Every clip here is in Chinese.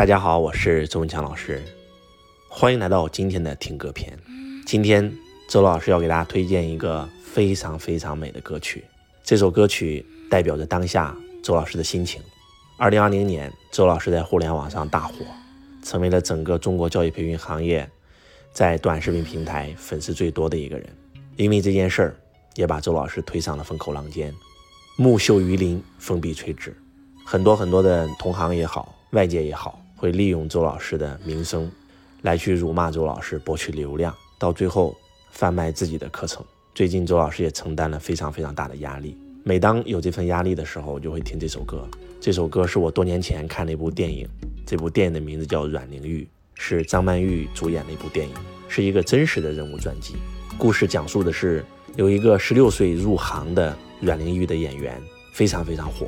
大家好，我是周文强老师，欢迎来到今天的听歌篇。今天周老师要给大家推荐一个非常非常美的歌曲，这首歌曲代表着当下周老师的心情。二零二零年，周老师在互联网上大火，成为了整个中国教育培训行业在短视频平台粉丝最多的一个人。因为这件事儿，也把周老师推上了风口浪尖，木秀于林，风必摧之。很多很多的同行也好，外界也好。会利用周老师的名声，来去辱骂周老师，博取流量，到最后贩卖自己的课程。最近周老师也承担了非常非常大的压力。每当有这份压力的时候，我就会听这首歌。这首歌是我多年前看的一部电影，这部电影的名字叫《阮玲玉》，是张曼玉主演的一部电影，是一个真实的人物传记。故事讲述的是有一个十六岁入行的阮玲玉的演员，非常非常火。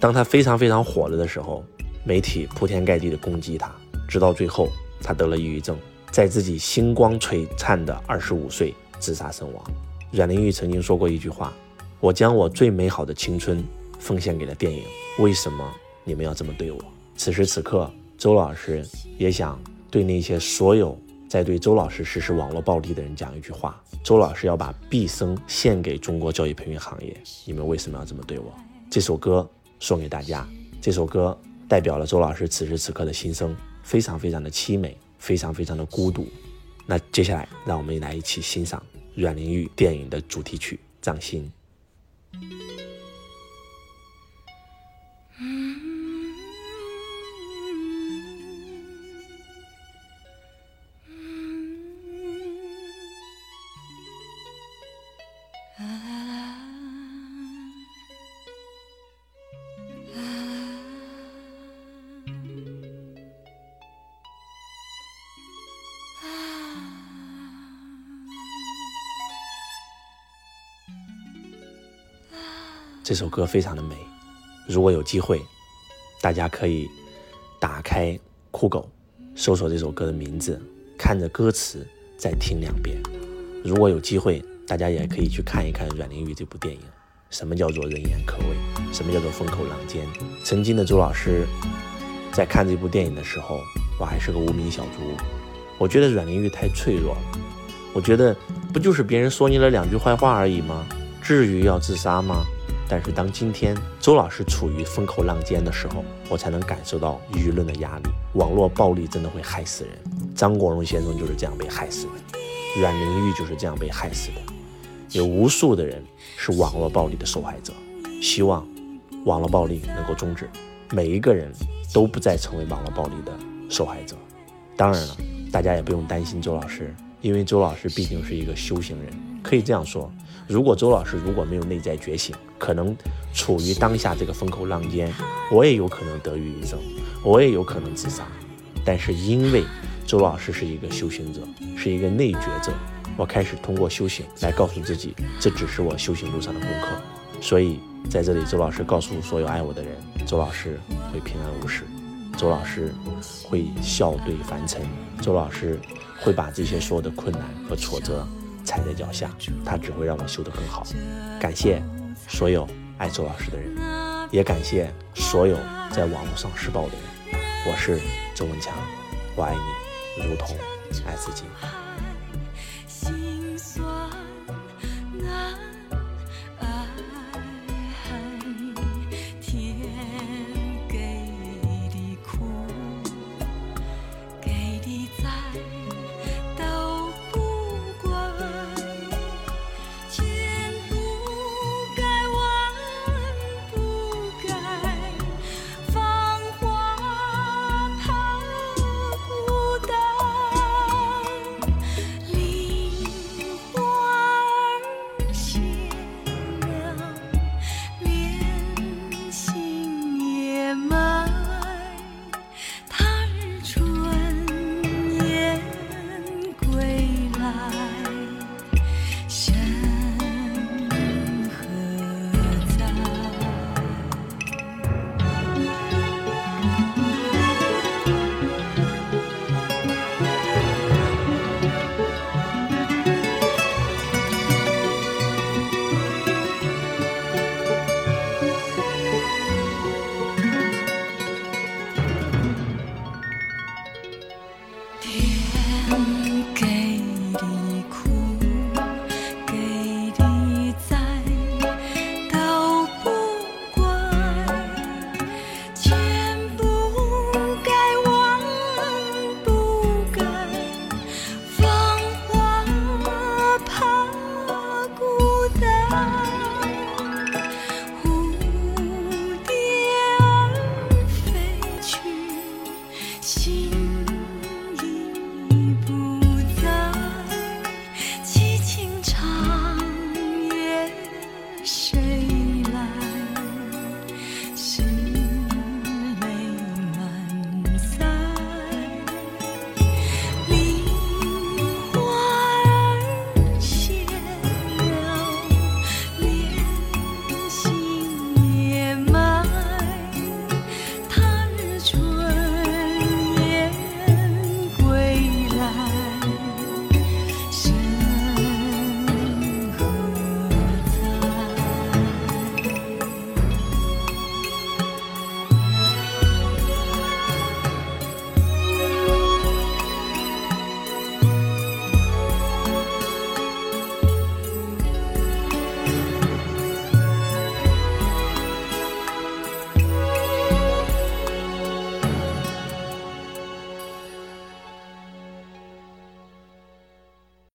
当他非常非常火了的时候。媒体铺天盖地的攻击他，直到最后他得了抑郁症，在自己星光璀璨的二十五岁自杀身亡。阮玲玉曾经说过一句话：“我将我最美好的青春奉献给了电影，为什么你们要这么对我？”此时此刻，周老师也想对那些所有在对周老师实施网络暴力的人讲一句话：周老师要把毕生献给中国教育培训行业，你们为什么要这么对我？这首歌送给大家，这首歌。代表了周老师此时此刻的心声，非常非常的凄美，非常非常的孤独。那接下来，让我们来一起欣赏阮玲玉电影的主题曲《掌心》。这首歌非常的美，如果有机会，大家可以打开酷狗，搜索这首歌的名字，看着歌词再听两遍。如果有机会，大家也可以去看一看阮玲玉这部电影。什么叫做人言可畏？什么叫做风口浪尖？曾经的周老师在看这部电影的时候，我还是个无名小卒，我觉得阮玲玉太脆弱了。我觉得不就是别人说你了两句坏话而已吗？至于要自杀吗？但是当今天周老师处于风口浪尖的时候，我才能感受到舆论的压力。网络暴力真的会害死人。张国荣先生就是这样被害死的，阮玲玉就是这样被害死的。有无数的人是网络暴力的受害者。希望网络暴力能够终止，每一个人都不再成为网络暴力的受害者。当然了，大家也不用担心周老师，因为周老师毕竟是一个修行人，可以这样说。如果周老师如果没有内在觉醒，可能处于当下这个风口浪尖，我也有可能得抑郁症，我也有可能自杀。但是因为周老师是一个修行者，是一个内觉者，我开始通过修行来告诉自己，这只是我修行路上的功课。所以在这里，周老师告诉所有爱我的人，周老师会平安无事，周老师会笑对凡尘，周老师会把这些所有的困难和挫折。踩在脚下，他只会让我修得更好。感谢所有爱周老师的人，也感谢所有在网络上施暴的人。我是周文强，我爱你，如同爱自己。